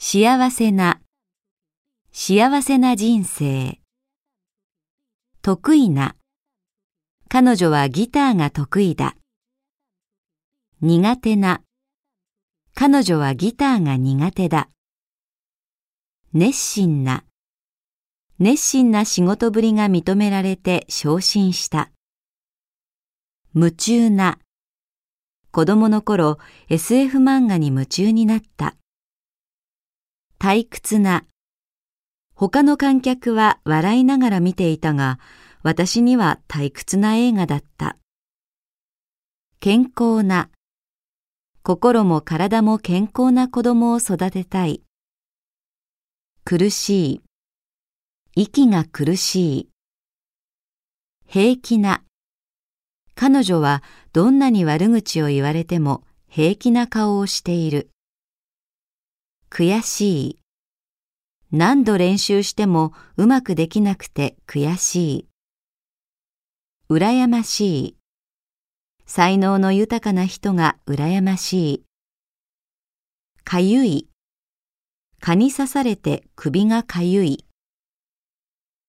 幸せな、幸せな人生。得意な、彼女はギターが得意だ。苦手な、彼女はギターが苦手だ。熱心な、熱心な仕事ぶりが認められて昇進した。夢中な、子供の頃 SF 漫画に夢中になった。退屈な。他の観客は笑いながら見ていたが、私には退屈な映画だった。健康な。心も体も健康な子供を育てたい。苦しい。息が苦しい。平気な。彼女はどんなに悪口を言われても平気な顔をしている。悔しい。何度練習してもうまくできなくて悔しい。羨ましい。才能の豊かな人が羨ましい。かゆい。蚊に刺されて首がかゆい。